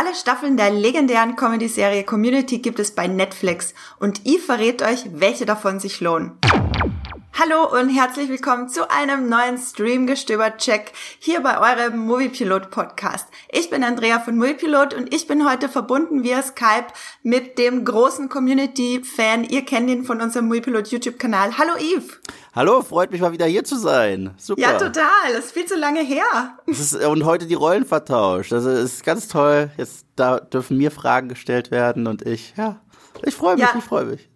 Alle Staffeln der legendären Comedy-Serie Community gibt es bei Netflix und Eve verrät euch, welche davon sich lohnen. Hallo und herzlich willkommen zu einem neuen Streamgestöber-Check hier bei eurem Moviepilot Podcast. Ich bin Andrea von Moviepilot und ich bin heute verbunden via Skype mit dem großen Community-Fan. Ihr kennt ihn von unserem Moviepilot YouTube-Kanal. Hallo Yves. Hallo, freut mich mal wieder hier zu sein. Super. Ja, total. Das ist viel zu lange her. Ist, und heute die Rollen vertauscht. Also es ist ganz toll. Jetzt da dürfen mir Fragen gestellt werden und ich, ja, ich freue mich, ja. ich freue mich.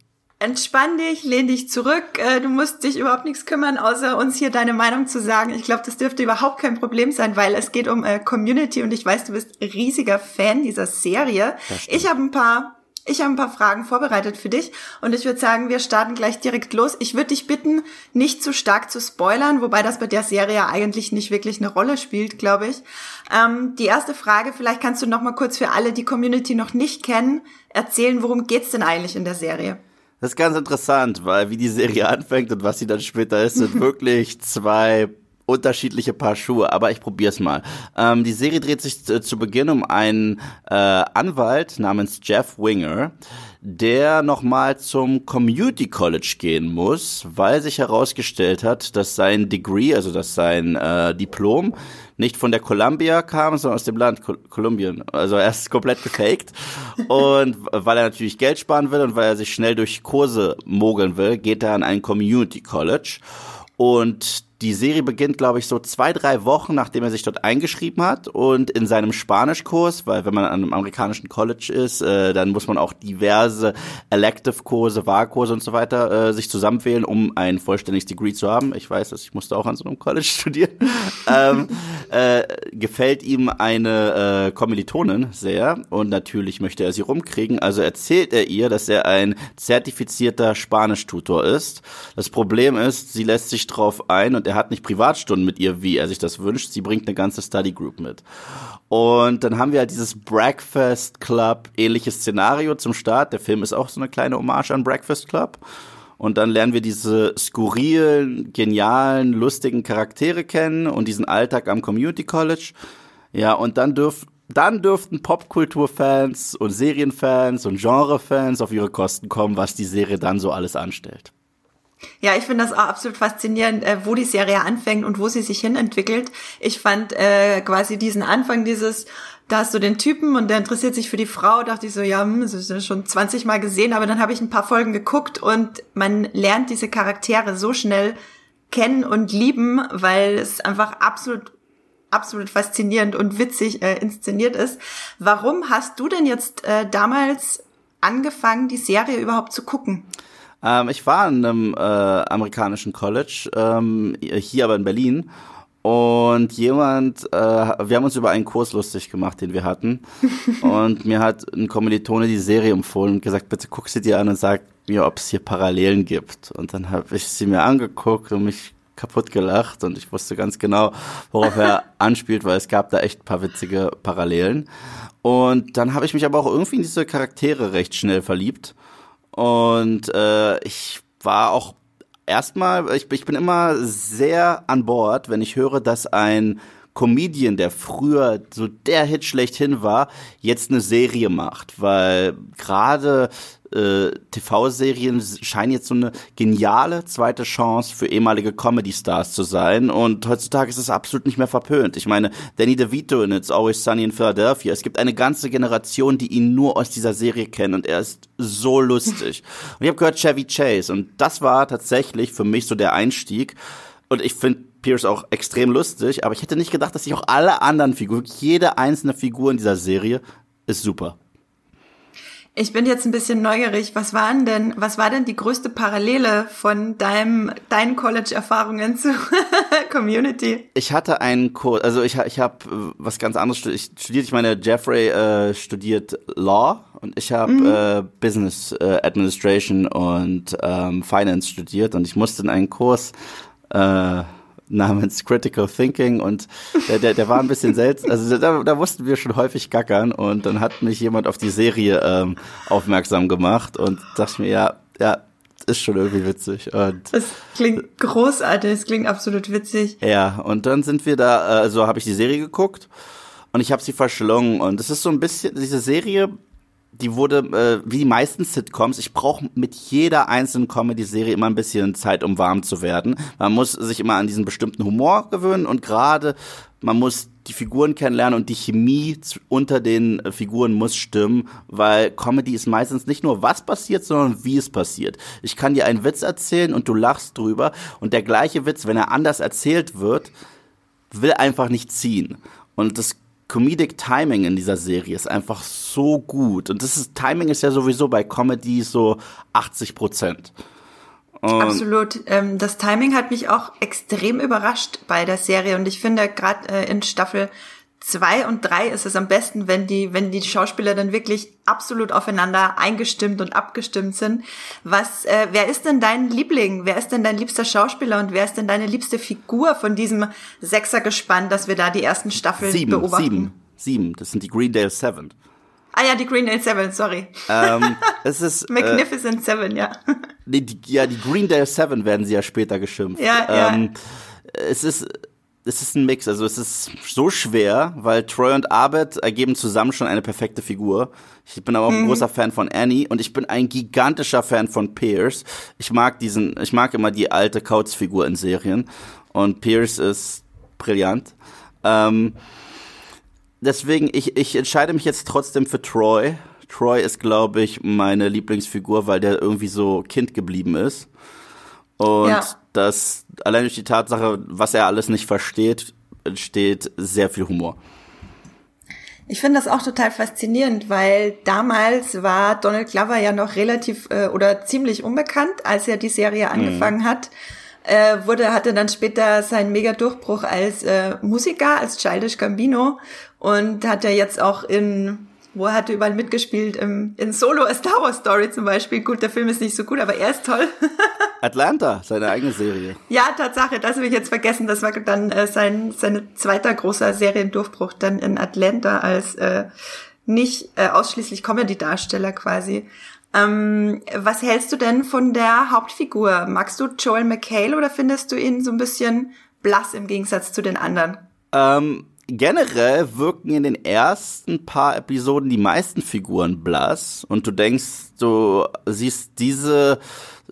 Entspann dich, lehn dich zurück. Äh, du musst dich überhaupt nichts kümmern, außer uns hier deine Meinung zu sagen. Ich glaube, das dürfte überhaupt kein Problem sein, weil es geht um äh, Community und ich weiß, du bist riesiger Fan dieser Serie. Ich habe ein paar ich habe ein paar Fragen vorbereitet für dich und ich würde sagen, wir starten gleich direkt los. Ich würde dich bitten, nicht zu stark zu spoilern, wobei das bei der Serie eigentlich nicht wirklich eine Rolle spielt, glaube ich. Ähm, die erste Frage, vielleicht kannst du noch mal kurz für alle, die Community noch nicht kennen, erzählen, worum geht's denn eigentlich in der Serie? Das ist ganz interessant, weil wie die Serie anfängt und was sie dann später ist, sind wirklich zwei unterschiedliche Paar Schuhe, aber ich probier's mal. Ähm, die Serie dreht sich zu, Beginn um einen äh, Anwalt namens Jeff Winger, der nochmal zum Community College gehen muss, weil sich herausgestellt hat, dass sein Degree, also dass sein äh, Diplom nicht von der Columbia kam, sondern aus dem Land Kolumbien. Also er ist komplett gefaked. und weil er natürlich Geld sparen will und weil er sich schnell durch Kurse mogeln will, geht er an ein Community College. Und die Serie beginnt, glaube ich, so zwei, drei Wochen, nachdem er sich dort eingeschrieben hat. Und in seinem Spanischkurs, weil wenn man an einem amerikanischen College ist, äh, dann muss man auch diverse Elective-Kurse, Wahlkurse und so weiter äh, sich zusammenwählen, um ein vollständiges Degree zu haben. Ich weiß dass ich musste auch an so einem College studieren. ähm, äh, gefällt ihm eine äh, Kommilitonin sehr und natürlich möchte er sie rumkriegen. Also erzählt er ihr, dass er ein zertifizierter Spanischtutor ist. Das Problem ist, sie lässt sich drauf ein und er hat nicht Privatstunden mit ihr, wie er sich das wünscht. Sie bringt eine ganze Study Group mit. Und dann haben wir halt dieses Breakfast Club ähnliches Szenario zum Start. Der Film ist auch so eine kleine Hommage an Breakfast Club. Und dann lernen wir diese skurrilen, genialen, lustigen Charaktere kennen und diesen Alltag am Community College. Ja, und dann dürfen dann dürften Popkulturfans und Serienfans und Genrefans auf ihre Kosten kommen, was die Serie dann so alles anstellt. Ja, ich finde das auch absolut faszinierend, äh, wo die Serie anfängt und wo sie sich hin entwickelt. Ich fand äh, quasi diesen Anfang dieses, da hast du den Typen und der interessiert sich für die Frau, dachte ich so, ja, hm, das ist schon 20 Mal gesehen, aber dann habe ich ein paar Folgen geguckt und man lernt diese Charaktere so schnell kennen und lieben, weil es einfach absolut absolut faszinierend und witzig äh, inszeniert ist. Warum hast du denn jetzt äh, damals angefangen, die Serie überhaupt zu gucken? Ähm, ich war in einem äh, amerikanischen College, ähm, hier aber in Berlin. Und jemand, äh, wir haben uns über einen Kurs lustig gemacht, den wir hatten. und mir hat ein Kommilitone die Serie empfohlen und gesagt, bitte guck sie dir an und sag mir, ob es hier Parallelen gibt. Und dann habe ich sie mir angeguckt und mich kaputt gelacht und ich wusste ganz genau, worauf er anspielt, weil es gab da echt ein paar witzige Parallelen. Und dann habe ich mich aber auch irgendwie in diese Charaktere recht schnell verliebt. Und äh, ich war auch erstmal, ich, ich bin immer sehr an Bord, wenn ich höre, dass ein Comedian, der früher so der Hit schlechthin war, jetzt eine Serie macht, weil gerade äh, TV-Serien scheinen jetzt so eine geniale zweite Chance für ehemalige Comedy-Stars zu sein. Und heutzutage ist es absolut nicht mehr verpönt. Ich meine, Danny DeVito in It's Always Sunny in Philadelphia. Es gibt eine ganze Generation, die ihn nur aus dieser Serie kennen und er ist so lustig. und ich habe gehört Chevy Chase und das war tatsächlich für mich so der Einstieg. Und ich finde Pierce auch extrem lustig, aber ich hätte nicht gedacht, dass sich auch alle anderen Figuren, jede einzelne Figur in dieser Serie ist super. Ich bin jetzt ein bisschen neugierig. Was waren denn, was war denn die größte Parallele von deinem, deinen College-Erfahrungen zu Community? Ich hatte einen Kurs, also ich, ich habe was ganz anderes studiert. Ich meine, Jeffrey äh, studiert Law und ich habe mhm. äh, Business äh, Administration und ähm, Finance studiert und ich musste in einen Kurs äh, namens Critical Thinking und der, der, der war ein bisschen seltsam. Also da, da mussten wir schon häufig gackern und dann hat mich jemand auf die Serie ähm, aufmerksam gemacht und dachte mir, ja, ja, ist schon irgendwie witzig. Und das klingt großartig, es klingt absolut witzig. Ja, und dann sind wir da, also habe ich die Serie geguckt und ich habe sie verschlungen. Und es ist so ein bisschen, diese Serie, die wurde, äh, wie die meisten Sitcoms, ich brauche mit jeder einzelnen Comedy-Serie immer ein bisschen Zeit, um warm zu werden. Man muss sich immer an diesen bestimmten Humor gewöhnen und gerade man muss die Figuren kennenlernen und die Chemie unter den äh, Figuren muss stimmen, weil Comedy ist meistens nicht nur was passiert, sondern wie es passiert. Ich kann dir einen Witz erzählen und du lachst drüber und der gleiche Witz, wenn er anders erzählt wird, will einfach nicht ziehen. Und das Comedic Timing in dieser Serie ist einfach so gut. Und das ist, Timing ist ja sowieso bei Comedy so 80 Prozent. Absolut. Ähm, das Timing hat mich auch extrem überrascht bei der Serie und ich finde gerade äh, in Staffel zwei und drei ist es am besten, wenn die, wenn die Schauspieler dann wirklich absolut aufeinander eingestimmt und abgestimmt sind. Was, äh, wer ist denn dein Liebling? Wer ist denn dein liebster Schauspieler und wer ist denn deine liebste Figur von diesem Sechsergespann, dass wir da die ersten Staffeln sieben, beobachten? Sieben, sieben. Das sind die Greendale Seven. Ah ja, die Greendale Seven, sorry. Ähm, es ist Magnificent äh, Seven, ja. Nee, die, ja, die Greendale Seven werden sie ja später geschimpft. Ja, ähm, ja. Es ist es ist ein Mix. Also es ist so schwer, weil Troy und Abed ergeben zusammen schon eine perfekte Figur. Ich bin aber auch ein mhm. großer Fan von Annie und ich bin ein gigantischer Fan von Pierce. Ich mag diesen, ich mag immer die alte Couch-Figur in Serien und Pierce ist brillant. Ähm, deswegen, ich, ich entscheide mich jetzt trotzdem für Troy. Troy ist, glaube ich, meine Lieblingsfigur, weil der irgendwie so Kind geblieben ist. Und ja. Das allein durch die Tatsache, was er alles nicht versteht, entsteht sehr viel Humor. Ich finde das auch total faszinierend, weil damals war Donald Glover ja noch relativ äh, oder ziemlich unbekannt, als er die Serie mhm. angefangen mhm. hat. Äh, wurde, hatte dann später seinen Mega-Durchbruch als äh, Musiker, als Childish Gambino und hat er jetzt auch in wo er hatte überall mitgespielt, im, in Solo A Star Wars Story zum Beispiel. Gut, der Film ist nicht so gut, aber er ist toll. Atlanta, seine eigene Serie. Ja, Tatsache, das habe ich jetzt vergessen. Das war dann äh, sein sein zweiter großer Seriendurchbruch dann in Atlanta als äh, nicht äh, ausschließlich Comedy-Darsteller quasi. Ähm, was hältst du denn von der Hauptfigur? Magst du Joel McHale oder findest du ihn so ein bisschen blass im Gegensatz zu den anderen? Ähm, generell wirken in den ersten paar Episoden die meisten Figuren blass und du denkst, du siehst diese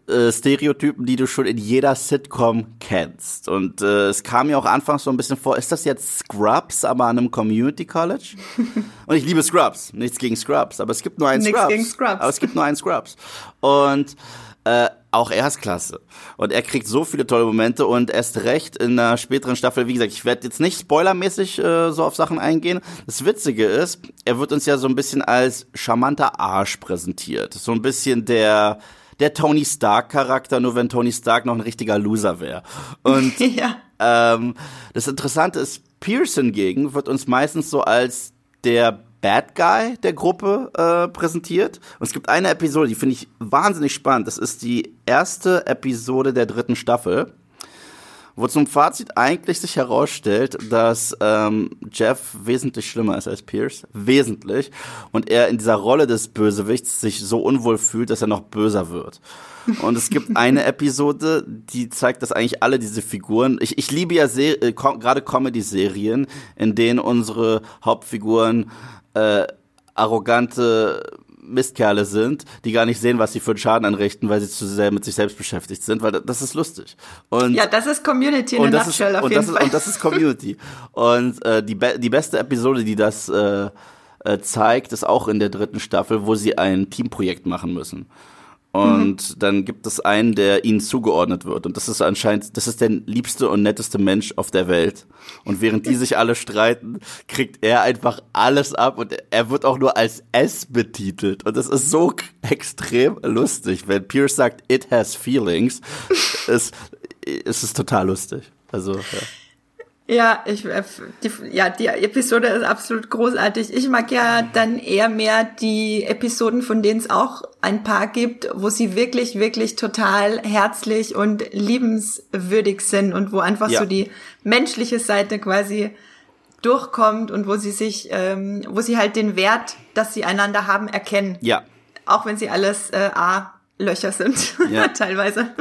äh, Stereotypen, die du schon in jeder Sitcom kennst. Und äh, es kam mir auch anfangs so ein bisschen vor, ist das jetzt Scrubs, aber an einem Community College? und ich liebe Scrubs, nichts gegen Scrubs, aber es gibt nur einen Nichts Scrubs. Gegen Scrubs. Aber es gibt nur einen Scrubs. Und äh, auch er ist klasse. Und er kriegt so viele tolle Momente und erst recht in einer späteren Staffel, wie gesagt, ich werde jetzt nicht spoilermäßig äh, so auf Sachen eingehen. Das Witzige ist, er wird uns ja so ein bisschen als charmanter Arsch präsentiert. So ein bisschen der der Tony Stark Charakter, nur wenn Tony Stark noch ein richtiger Loser wäre. Und ja. ähm, das Interessante ist, Pearson gegen wird uns meistens so als der Bad Guy der Gruppe äh, präsentiert. Und es gibt eine Episode, die finde ich wahnsinnig spannend. Das ist die erste Episode der dritten Staffel, wo zum Fazit eigentlich sich herausstellt, dass ähm, Jeff wesentlich schlimmer ist als Pierce. Wesentlich. Und er in dieser Rolle des Bösewichts sich so unwohl fühlt, dass er noch böser wird. Und es gibt eine Episode, die zeigt, dass eigentlich alle diese Figuren, ich, ich liebe ja äh, gerade Comedy-Serien, in denen unsere Hauptfiguren äh, arrogante Mistkerle sind, die gar nicht sehen, was sie für einen Schaden anrichten, weil sie zu sehr mit sich selbst beschäftigt sind, weil das ist lustig. Und ja, das ist Community in der Nutshell auf und jeden das Fall. Ist, und das ist Community. und äh, die, be die beste Episode, die das äh, äh, zeigt, ist auch in der dritten Staffel, wo sie ein Teamprojekt machen müssen. Und mhm. dann gibt es einen, der ihnen zugeordnet wird. Und das ist anscheinend, das ist der liebste und netteste Mensch auf der Welt. Und während die sich alle streiten, kriegt er einfach alles ab und er wird auch nur als S betitelt. Und das ist so extrem lustig. Wenn Pierce sagt, it has feelings, ist, ist es total lustig. Also, ja. Ja, ich, äh, die, ja, die Episode ist absolut großartig. Ich mag ja dann eher mehr die Episoden, von denen es auch ein paar gibt, wo sie wirklich, wirklich total herzlich und liebenswürdig sind und wo einfach ja. so die menschliche Seite quasi durchkommt und wo sie sich, ähm, wo sie halt den Wert, dass sie einander haben, erkennen. Ja. Auch wenn sie alles äh, A-Löcher sind, ja. teilweise.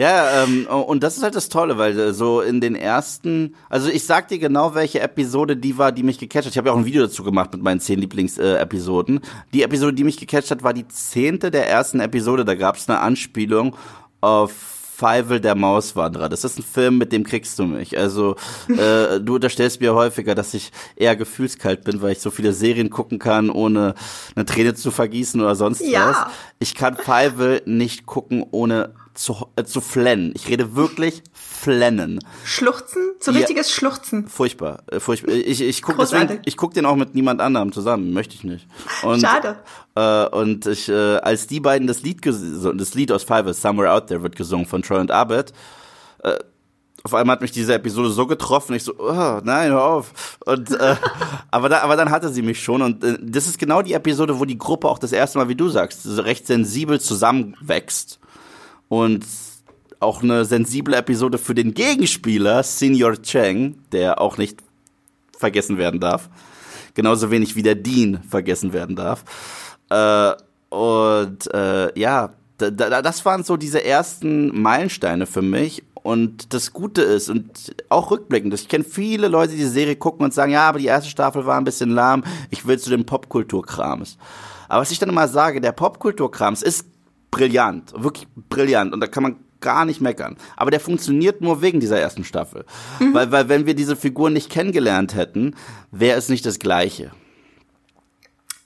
Ja, ähm, und das ist halt das Tolle, weil äh, so in den ersten, also ich sag dir genau, welche Episode die war, die mich gecatcht hat. Ich habe ja auch ein Video dazu gemacht mit meinen zehn Lieblingsepisoden. Äh, die Episode, die mich gecatcht hat, war die zehnte der ersten Episode. Da gab es eine Anspielung auf Feivel der Mauswanderer. Das ist ein Film, mit dem kriegst du mich. Also äh, du unterstellst mir häufiger, dass ich eher gefühlskalt bin, weil ich so viele Serien gucken kann, ohne eine Träne zu vergießen oder sonst ja. was. Ich kann Feivel nicht gucken, ohne zu, äh, zu flennen. Ich rede wirklich flennen. Schluchzen? So richtiges ja, Schluchzen. Furchtbar. Äh, furchtbar. Ich, ich gucke deswegen, ich guck den auch mit niemand anderem zusammen. Möchte ich nicht. Und, Schade. Äh, und ich, äh, als die beiden das Lied, das Lied aus Five, Somewhere Out There, wird gesungen von Troy und Abed, äh, auf einmal hat mich diese Episode so getroffen, ich so, oh, nein, hör auf. Und, äh, aber, da, aber dann hatte sie mich schon. Und äh, das ist genau die Episode, wo die Gruppe auch das erste Mal, wie du sagst, so recht sensibel zusammenwächst und auch eine sensible Episode für den Gegenspieler, Senior Cheng, der auch nicht vergessen werden darf. Genauso wenig wie der Dean vergessen werden darf. Äh, und äh, ja, da, da, das waren so diese ersten Meilensteine für mich. Und das Gute ist, und auch rückblickend, ich kenne viele Leute, die die Serie gucken und sagen, ja, aber die erste Staffel war ein bisschen lahm, ich will zu dem Popkulturkrams. Aber was ich dann immer sage, der Popkulturkrams ist brillant, wirklich brillant. Und da kann man gar nicht meckern. Aber der funktioniert nur wegen dieser ersten Staffel. Mhm. Weil, weil wenn wir diese Figur nicht kennengelernt hätten, wäre es nicht das Gleiche.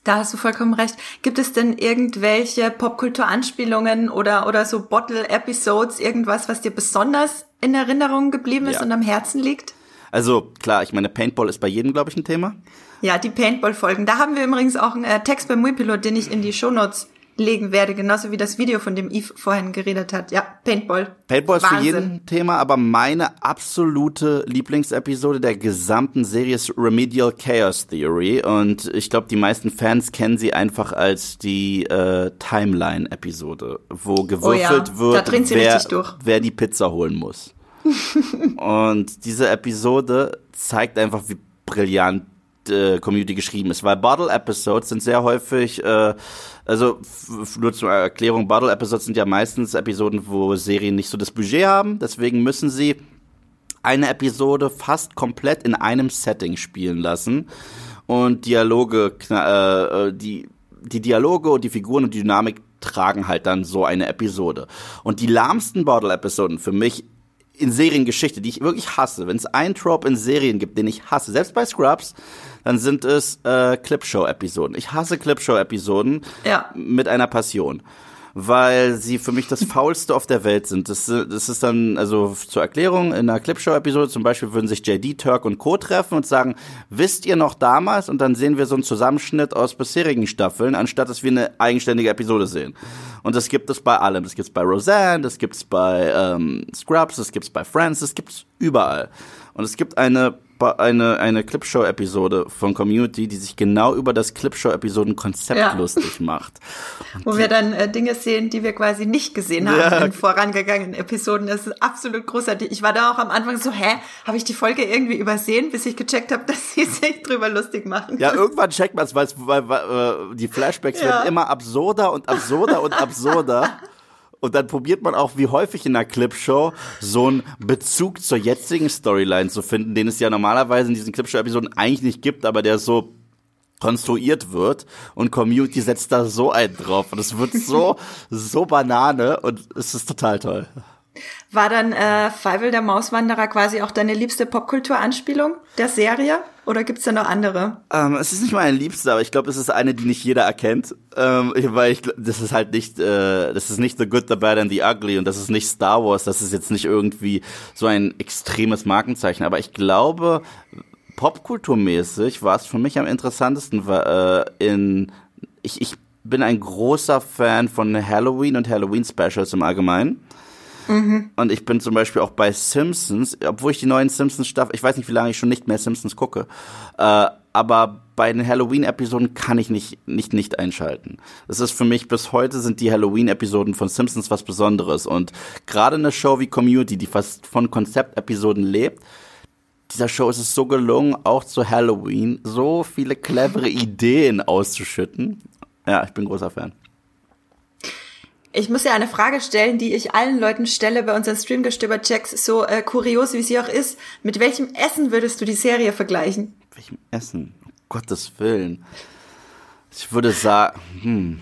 Da hast du vollkommen recht. Gibt es denn irgendwelche Popkultur-Anspielungen oder, oder so Bottle-Episodes, irgendwas, was dir besonders in Erinnerung geblieben ist ja. und am Herzen liegt? Also klar, ich meine, Paintball ist bei jedem, glaube ich, ein Thema. Ja, die Paintball-Folgen. Da haben wir übrigens auch einen äh, Text beim Muipilot, den ich in die Shownotes legen werde, genauso wie das Video, von dem Yves vorhin geredet hat. Ja, Paintball. Paintball ist Wahnsinn. für jeden Thema, aber meine absolute Lieblingsepisode der gesamten Serie ist Remedial Chaos Theory und ich glaube, die meisten Fans kennen sie einfach als die äh, Timeline-Episode, wo gewürfelt oh ja, wird, wer, wer die Pizza holen muss. und diese Episode zeigt einfach, wie brillant äh, Community geschrieben ist, weil Bottle Episodes sind sehr häufig, äh, also nur zur Erklärung, Bottle Episodes sind ja meistens Episoden, wo Serien nicht so das Budget haben, deswegen müssen sie eine Episode fast komplett in einem Setting spielen lassen. Und Dialoge, äh, die die Dialoge und die Figuren und die Dynamik tragen halt dann so eine Episode. Und die lahmsten Bottle-Episoden für mich in Seriengeschichte, die ich wirklich hasse, wenn es einen Trope in Serien gibt, den ich hasse, selbst bei Scrubs, dann sind es äh, Clipshow-Episoden. Ich hasse Clipshow-Episoden ja. mit einer Passion weil sie für mich das faulste auf der Welt sind. Das, das ist dann, also zur Erklärung, in einer Clipshow-Episode zum Beispiel würden sich JD, Turk und Co. treffen und sagen, wisst ihr noch damals? Und dann sehen wir so einen Zusammenschnitt aus bisherigen Staffeln, anstatt dass wir eine eigenständige Episode sehen. Und das gibt es bei allem. Das gibt es bei Roseanne, das gibt es bei ähm, Scrubs, das gibt es bei Friends, das gibt es überall. Und es gibt eine eine, eine Clipshow-Episode von Community, die sich genau über das Clipshow-Episoden-Konzept ja. lustig macht. Und Wo wir dann äh, Dinge sehen, die wir quasi nicht gesehen haben ja. in vorangegangenen Episoden. Das ist absolut großartig. Ich war da auch am Anfang so, hä, habe ich die Folge irgendwie übersehen, bis ich gecheckt habe, dass sie sich drüber lustig machen. Ja, irgendwann checkt man es, weil, weil, weil äh, die Flashbacks ja. werden immer absurder und absurder und absurder. Und dann probiert man auch, wie häufig in einer Clipshow, so einen Bezug zur jetzigen Storyline zu finden, den es ja normalerweise in diesen Clipshow-Episoden eigentlich nicht gibt, aber der so konstruiert wird. Und Community setzt da so einen drauf. Und es wird so, so Banane. Und es ist total toll. War dann äh, Feivel der Mauswanderer quasi auch deine liebste Popkultur-Anspielung der Serie? Oder gibt's da noch andere? Ähm, es ist nicht meine liebste, aber ich glaube, es ist eine, die nicht jeder erkennt. Ähm, weil ich das ist halt nicht, äh, das ist nicht The Good, The Bad and The Ugly und das ist nicht Star Wars, das ist jetzt nicht irgendwie so ein extremes Markenzeichen. Aber ich glaube, popkulturmäßig war es für mich am interessantesten äh, in ich, ich bin ein großer Fan von Halloween und Halloween Specials im Allgemeinen. Mhm. Und ich bin zum Beispiel auch bei Simpsons, obwohl ich die neuen Simpsons Staffel, ich weiß nicht, wie lange ich schon nicht mehr Simpsons gucke, äh, aber bei den Halloween-Episoden kann ich nicht, nicht, nicht einschalten. Das ist für mich bis heute sind die Halloween-Episoden von Simpsons was Besonderes. Und gerade eine Show wie Community, die fast von Konzeptepisoden lebt, dieser Show ist es so gelungen, auch zu Halloween so viele clevere Ideen auszuschütten. Ja, ich bin großer Fan. Ich muss ja eine Frage stellen, die ich allen Leuten stelle bei unseren Streamgestöber-Checks, so äh, kurios wie sie auch ist. Mit welchem Essen würdest du die Serie vergleichen? Mit welchem Essen? Um Gottes Willen. Ich würde sagen, hm.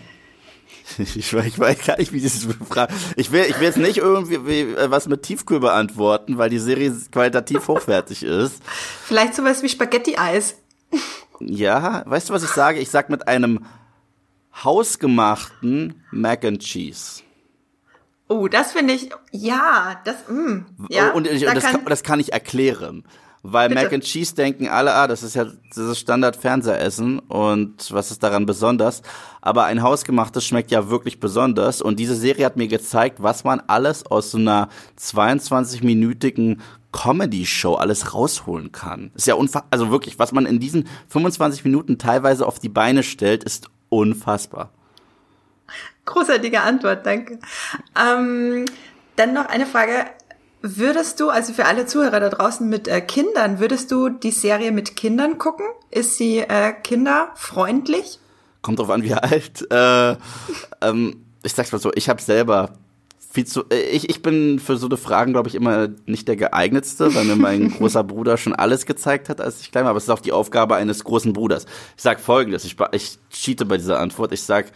Ich, weiß, ich weiß gar nicht, wie diese Frage. Ich will, ich will jetzt nicht irgendwie wie, äh, was mit Tiefkühl beantworten, weil die Serie qualitativ hochwertig ist. Vielleicht sowas wie Spaghetti-Eis. Ja, weißt du, was ich sage? Ich sag mit einem hausgemachten Mac and Cheese. Oh, das finde ich, ja, das, mm, ja. Und, ich, da das, kann, das kann ich erklären. Weil Bitte. Mac and Cheese denken alle, ah, das ist ja dieses Standard-Fernsehessen und was ist daran besonders? Aber ein hausgemachtes schmeckt ja wirklich besonders und diese Serie hat mir gezeigt, was man alles aus so einer 22-minütigen Comedy-Show alles rausholen kann. Ist ja unfassbar, also wirklich, was man in diesen 25 Minuten teilweise auf die Beine stellt, ist unfassbar. Großartige Antwort, danke. Ähm, dann noch eine Frage. Würdest du, also für alle Zuhörer da draußen mit äh, Kindern, würdest du die Serie mit Kindern gucken? Ist sie äh, kinderfreundlich? Kommt drauf an, wie alt. Äh, ähm, ich sag's mal so, ich habe selber viel zu. Äh, ich, ich bin für so eine Fragen, glaube ich, immer nicht der geeignetste, weil mir mein großer Bruder schon alles gezeigt hat, als ich klein war. Aber es ist auch die Aufgabe eines großen Bruders. Ich sag folgendes, ich, ich cheate bei dieser Antwort. Ich sag,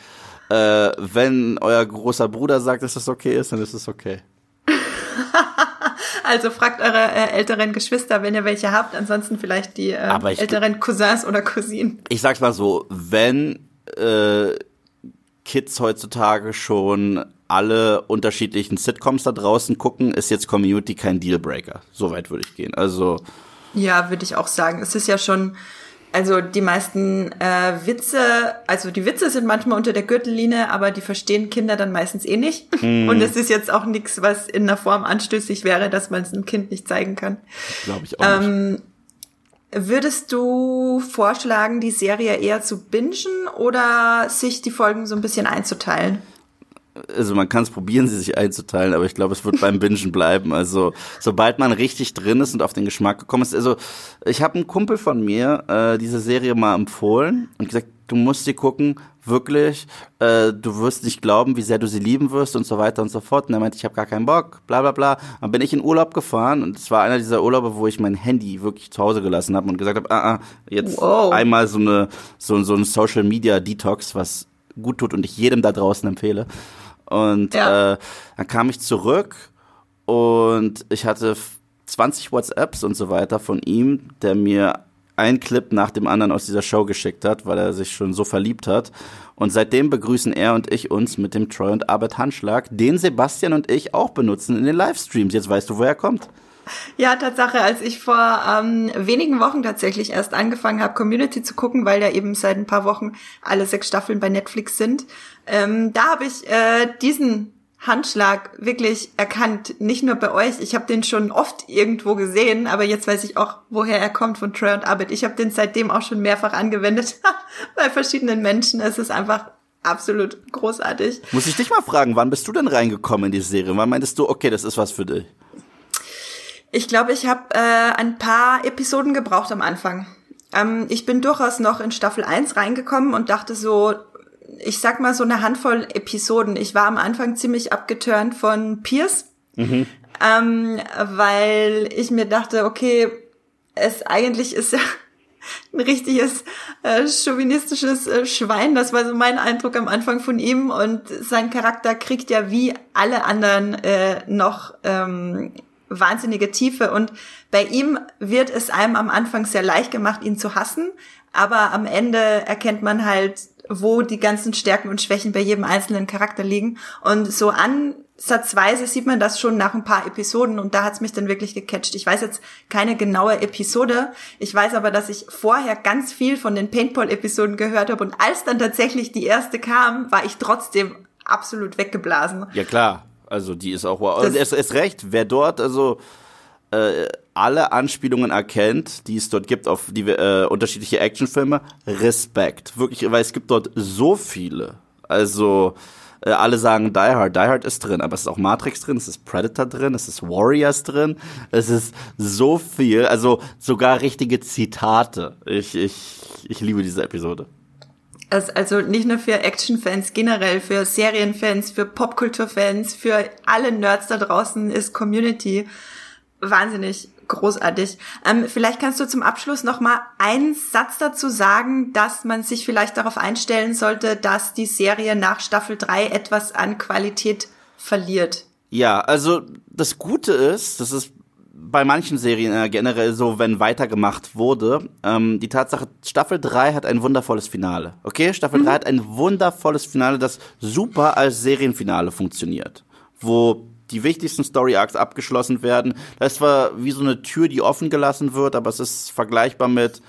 äh, wenn euer großer Bruder sagt, dass das okay ist, dann ist es okay. also fragt eure äh, älteren Geschwister, wenn ihr welche habt. Ansonsten vielleicht die äh, älteren Cousins oder Cousinen. Ich sag's mal so, wenn äh, Kids heutzutage schon alle unterschiedlichen Sitcoms da draußen gucken, ist jetzt Community kein Dealbreaker. So weit würde ich gehen. Also ja, würde ich auch sagen. Es ist ja schon also die meisten äh, Witze, also die Witze sind manchmal unter der Gürtellinie, aber die verstehen Kinder dann meistens eh nicht. Mm. Und es ist jetzt auch nichts, was in einer Form anstößig wäre, dass man es einem Kind nicht zeigen kann. Glaube ich auch ähm. Würdest du vorschlagen, die Serie eher zu bingen oder sich die Folgen so ein bisschen einzuteilen? Also man kann es probieren, sie sich einzuteilen, aber ich glaube, es wird beim Bingen bleiben. Also sobald man richtig drin ist und auf den Geschmack gekommen ist. Also ich habe einen Kumpel von mir äh, diese Serie mal empfohlen und gesagt, du musst sie gucken, wirklich. Äh, du wirst nicht glauben, wie sehr du sie lieben wirst und so weiter und so fort. Und er meinte, ich habe gar keinen Bock, bla bla bla. Dann bin ich in Urlaub gefahren und es war einer dieser Urlaube, wo ich mein Handy wirklich zu Hause gelassen habe und gesagt habe, ah, ah, jetzt wow. einmal so eine so, so ein Social Media Detox, was gut tut und ich jedem da draußen empfehle. Und ja. äh, dann kam ich zurück und ich hatte 20 WhatsApps und so weiter von ihm, der mir einen Clip nach dem anderen aus dieser Show geschickt hat, weil er sich schon so verliebt hat. Und seitdem begrüßen er und ich uns mit dem Troy und Arbeit Handschlag, den Sebastian und ich auch benutzen in den Livestreams. Jetzt weißt du, woher er kommt. Ja, Tatsache, als ich vor ähm, wenigen Wochen tatsächlich erst angefangen habe, Community zu gucken, weil ja eben seit ein paar Wochen alle sechs Staffeln bei Netflix sind, ähm, da habe ich äh, diesen Handschlag wirklich erkannt, nicht nur bei euch. Ich habe den schon oft irgendwo gesehen, aber jetzt weiß ich auch, woher er kommt von Trey und Abed. Ich habe den seitdem auch schon mehrfach angewendet bei verschiedenen Menschen. Es ist einfach absolut großartig. Muss ich dich mal fragen, wann bist du denn reingekommen in die Serie? Wann meintest du, okay, das ist was für dich? Ich glaube, ich habe äh, ein paar Episoden gebraucht am Anfang. Ähm, ich bin durchaus noch in Staffel 1 reingekommen und dachte so, ich sag mal so eine Handvoll Episoden. Ich war am Anfang ziemlich abgeturnt von Pierce, mhm. ähm, weil ich mir dachte, okay, es eigentlich ist ja ein richtiges äh, chauvinistisches äh, Schwein. Das war so mein Eindruck am Anfang von ihm. Und sein Charakter kriegt ja wie alle anderen äh, noch ähm, wahnsinnige Tiefe. Und bei ihm wird es einem am Anfang sehr leicht gemacht, ihn zu hassen, aber am Ende erkennt man halt, wo die ganzen Stärken und Schwächen bei jedem einzelnen Charakter liegen. Und so ansatzweise sieht man das schon nach ein paar Episoden. Und da hat's mich dann wirklich gecatcht. Ich weiß jetzt keine genaue Episode, ich weiß aber, dass ich vorher ganz viel von den Paintball-Episoden gehört habe. Und als dann tatsächlich die erste kam, war ich trotzdem absolut weggeblasen. Ja klar, also die ist auch wow. Und es ist recht, wer dort also äh, alle Anspielungen erkennt, die es dort gibt auf die äh, unterschiedliche Actionfilme, Respekt. Wirklich, weil es gibt dort so viele. Also äh, alle sagen Die Hard, Die Hard ist drin, aber es ist auch Matrix drin, es ist Predator drin, es ist Warriors drin, es ist so viel, also sogar richtige Zitate. Ich, ich, ich liebe diese Episode. Also nicht nur für Actionfans, generell für Serienfans, für Popkulturfans, für alle Nerds da draußen ist Community wahnsinnig großartig. Ähm, vielleicht kannst du zum Abschluss noch mal einen Satz dazu sagen, dass man sich vielleicht darauf einstellen sollte, dass die Serie nach Staffel 3 etwas an Qualität verliert. Ja, also das Gute ist, das ist bei manchen Serien äh, generell so, wenn weitergemacht wurde, ähm, die Tatsache, Staffel 3 hat ein wundervolles Finale. Okay, Staffel mhm. 3 hat ein wundervolles Finale, das super als Serienfinale funktioniert. Wo die wichtigsten Story Arcs abgeschlossen werden. Das ist zwar wie so eine Tür, die offen gelassen wird, aber es ist vergleichbar mit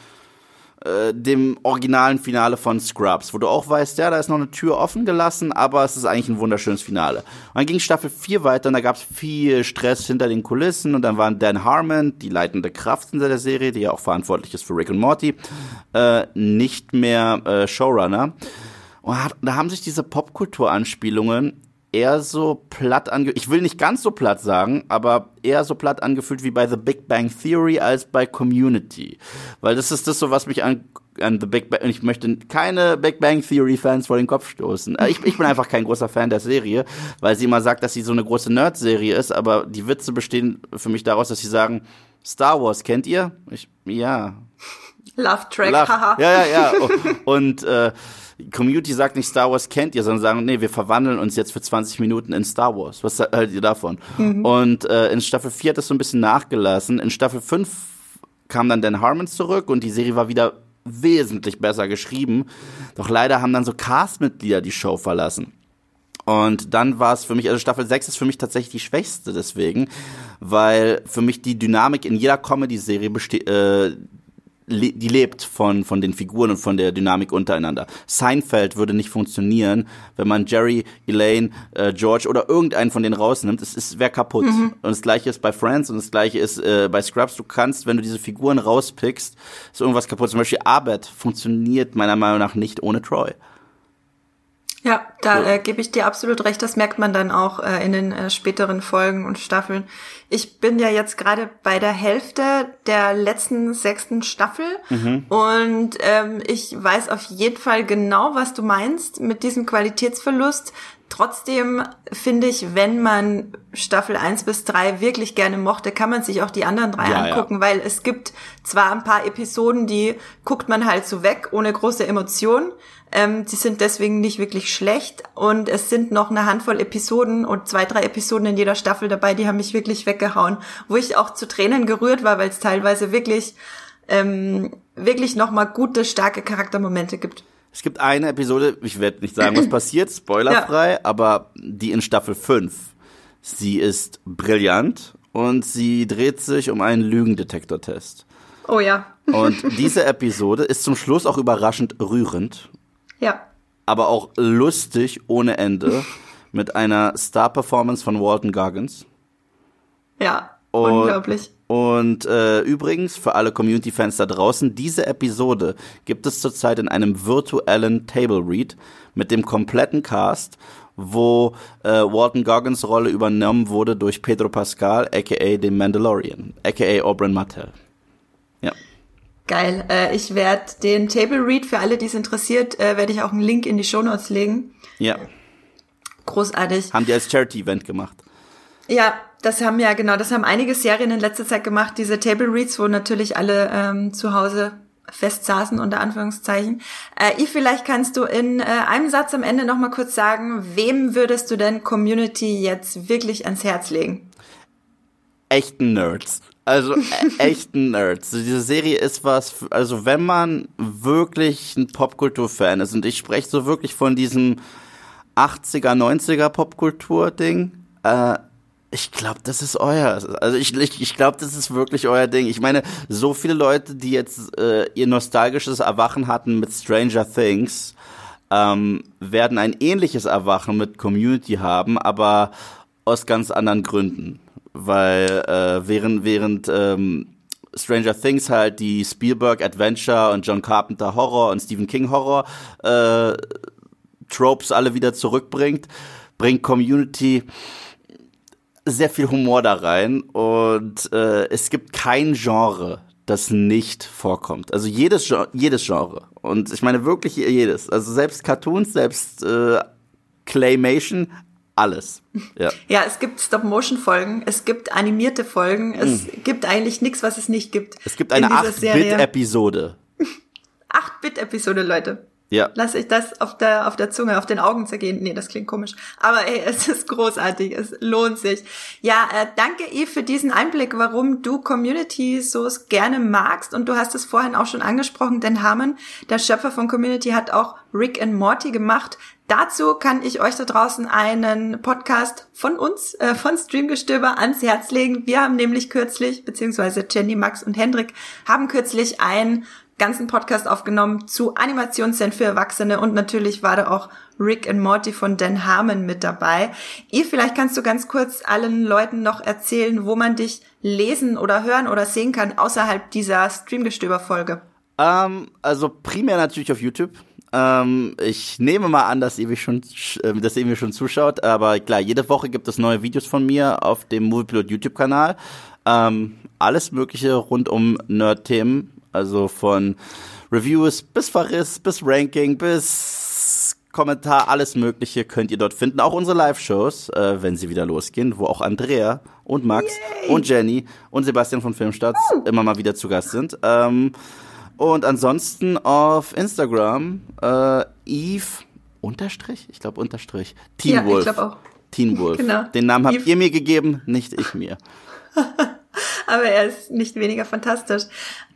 äh, dem originalen Finale von Scrubs, wo du auch weißt, ja, da ist noch eine Tür offen gelassen, aber es ist eigentlich ein wunderschönes Finale. Und dann ging Staffel 4 weiter und da gab es viel Stress hinter den Kulissen und dann waren Dan Harmon, die leitende Kraft hinter der Serie, die ja auch verantwortlich ist für Rick und Morty, äh, nicht mehr äh, Showrunner. Und da haben sich diese Popkultur-Anspielungen eher so platt ange ich will nicht ganz so platt sagen, aber eher so platt angefühlt wie bei The Big Bang Theory als bei Community, weil das ist das so was mich an an The Big Bang ich möchte keine Big Bang Theory Fans vor den Kopf stoßen. Äh, ich, ich bin einfach kein großer Fan der Serie, weil sie immer sagt, dass sie so eine große Nerd Serie ist, aber die Witze bestehen für mich daraus, dass sie sagen Star Wars kennt ihr? Ich ja. Love Track, haha. ja, ja, ja. Und äh, Community sagt nicht Star Wars kennt ihr, sondern sagen, nee, wir verwandeln uns jetzt für 20 Minuten in Star Wars. Was haltet ihr davon? Mhm. Und äh, in Staffel 4 hat das so ein bisschen nachgelassen. In Staffel 5 kam dann Dan Harmon zurück und die Serie war wieder wesentlich besser geschrieben. Doch leider haben dann so Castmitglieder die Show verlassen. Und dann war es für mich, also Staffel 6 ist für mich tatsächlich die schwächste deswegen, weil für mich die Dynamik in jeder Comedy-Serie besteht, äh, die lebt von, von den Figuren und von der Dynamik untereinander. Seinfeld würde nicht funktionieren, wenn man Jerry, Elaine, äh, George oder irgendeinen von denen rausnimmt. Es, es wäre kaputt. Mhm. Und das gleiche ist bei Friends und das gleiche ist äh, bei Scrubs. Du kannst, wenn du diese Figuren rauspickst, ist irgendwas kaputt. Zum Beispiel Abed funktioniert meiner Meinung nach nicht ohne Troy. Ja, da äh, gebe ich dir absolut recht. Das merkt man dann auch äh, in den äh, späteren Folgen und Staffeln. Ich bin ja jetzt gerade bei der Hälfte der letzten sechsten Staffel mhm. und ähm, ich weiß auf jeden Fall genau, was du meinst mit diesem Qualitätsverlust. Trotzdem finde ich, wenn man Staffel 1 bis 3 wirklich gerne mochte, kann man sich auch die anderen drei ja, angucken, ja. weil es gibt zwar ein paar Episoden, die guckt man halt so weg, ohne große Emotionen. Ähm, die sind deswegen nicht wirklich schlecht und es sind noch eine Handvoll Episoden und zwei, drei Episoden in jeder Staffel dabei, die haben mich wirklich weggehauen, wo ich auch zu Tränen gerührt war, weil es teilweise wirklich, ähm, wirklich nochmal gute, starke Charaktermomente gibt. Es gibt eine Episode, ich werde nicht sagen, was passiert, spoilerfrei, ja. aber die in Staffel 5. Sie ist brillant und sie dreht sich um einen Lügendetektortest. Oh ja. Und diese Episode ist zum Schluss auch überraschend rührend ja. Aber auch lustig ohne Ende mit einer Star-Performance von Walton Goggins. Ja, und, unglaublich. Und äh, übrigens, für alle Community-Fans da draußen, diese Episode gibt es zurzeit in einem virtuellen Table Read mit dem kompletten Cast, wo äh, Walton Goggins Rolle übernommen wurde durch Pedro Pascal, aka dem Mandalorian, aka Oberyn Martell. Geil. Äh, ich werde den Table Read für alle, die es interessiert, äh, werde ich auch einen Link in die Show Notes legen. Ja. Großartig. Haben die als Charity-Event gemacht? Ja, das haben ja genau, das haben einige Serien in letzter Zeit gemacht, diese Table Reads, wo natürlich alle ähm, zu Hause fest saßen, unter Anführungszeichen. Äh, Yves, vielleicht kannst du in äh, einem Satz am Ende nochmal kurz sagen, wem würdest du denn Community jetzt wirklich ans Herz legen? Echten Nerds. Also äh, echten Nerds. Diese Serie ist was, also wenn man wirklich ein Popkultur-Fan ist, und ich spreche so wirklich von diesem 80er, 90er Popkultur-Ding, äh, ich glaube, das ist euer. Also ich, ich, ich glaube, das ist wirklich euer Ding. Ich meine, so viele Leute, die jetzt äh, ihr nostalgisches Erwachen hatten mit Stranger Things, ähm, werden ein ähnliches Erwachen mit Community haben, aber aus ganz anderen Gründen weil äh, während während ähm, Stranger Things halt die Spielberg Adventure und John Carpenter Horror und Stephen King Horror äh, Tropes alle wieder zurückbringt, bringt Community sehr viel Humor da rein und äh, es gibt kein Genre, das nicht vorkommt. Also jedes, jedes Genre. Und ich meine wirklich jedes. Also selbst Cartoons, selbst äh, Claymation, alles. Ja, ja es gibt Stop-Motion-Folgen, es gibt animierte Folgen, es mm. gibt eigentlich nichts, was es nicht gibt. Es gibt eine 8-Bit-Episode. 8-Bit-Episode, Leute. Ja. Lass ich das auf der, auf der Zunge, auf den Augen zergehen. Nee, das klingt komisch. Aber ey, es ist großartig. Es lohnt sich. Ja, äh, danke Eve für diesen Einblick, warum du Community so gerne magst. Und du hast es vorhin auch schon angesprochen, denn Harmon, der Schöpfer von Community, hat auch Rick and Morty gemacht. Dazu kann ich euch da draußen einen Podcast von uns, äh, von Streamgestöber ans Herz legen. Wir haben nämlich kürzlich, beziehungsweise Jenny, Max und Hendrik haben kürzlich ein ganzen Podcast aufgenommen zu Animationsszenen für Erwachsene und natürlich war da auch Rick and Morty von Dan Harmon mit dabei. Ihr vielleicht kannst du ganz kurz allen Leuten noch erzählen, wo man dich lesen oder hören oder sehen kann außerhalb dieser Streamgestöber-Folge. Ähm, also primär natürlich auf YouTube. Ähm, ich nehme mal an, dass ihr mich schon, äh, dass ihr mir schon zuschaut, aber klar, jede Woche gibt es neue Videos von mir auf dem Moviepilot YouTube-Kanal. Ähm, alles Mögliche rund um Nerd-Themen also von Reviews bis Verriss, bis Ranking, bis Kommentar, alles Mögliche könnt ihr dort finden. Auch unsere Live-Shows, äh, wenn sie wieder losgehen, wo auch Andrea und Max Yay. und Jenny und Sebastian von Filmstadt uh. immer mal wieder zu Gast sind. Ähm, und ansonsten auf Instagram äh, Eve Unterstrich, ich glaube Unterstrich Teen ja, Wolf. Ich glaube auch. Teen Wolf. genau. Den Namen habt Eve. ihr mir gegeben, nicht ich mir. aber er ist nicht weniger fantastisch.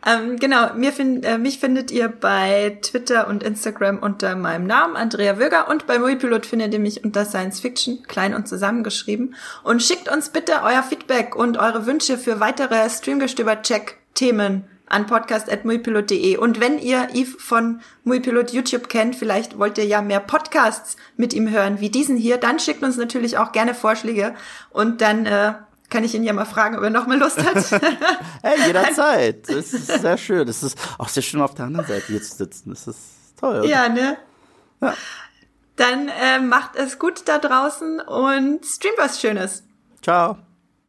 Ähm, genau, mir find, äh, mich findet ihr bei Twitter und Instagram unter meinem Namen, Andrea Würger, und bei Moviepilot findet ihr mich unter Science Fiction, klein und zusammengeschrieben. Und schickt uns bitte euer Feedback und eure Wünsche für weitere Streamgestöber-Check-Themen an podcast.muipilot.de. Und wenn ihr Yves von Muipilot YouTube kennt, vielleicht wollt ihr ja mehr Podcasts mit ihm hören wie diesen hier, dann schickt uns natürlich auch gerne Vorschläge und dann äh, kann ich ihn ja mal fragen, ob er noch mal Lust hat. hey, jederzeit. Das ist sehr schön. Das ist auch sehr schön auf der anderen Seite hier zu sitzen. Das ist toll. Oder? Ja, ne? Ja. Dann äh, macht es gut da draußen und streamt was Schönes. Ciao.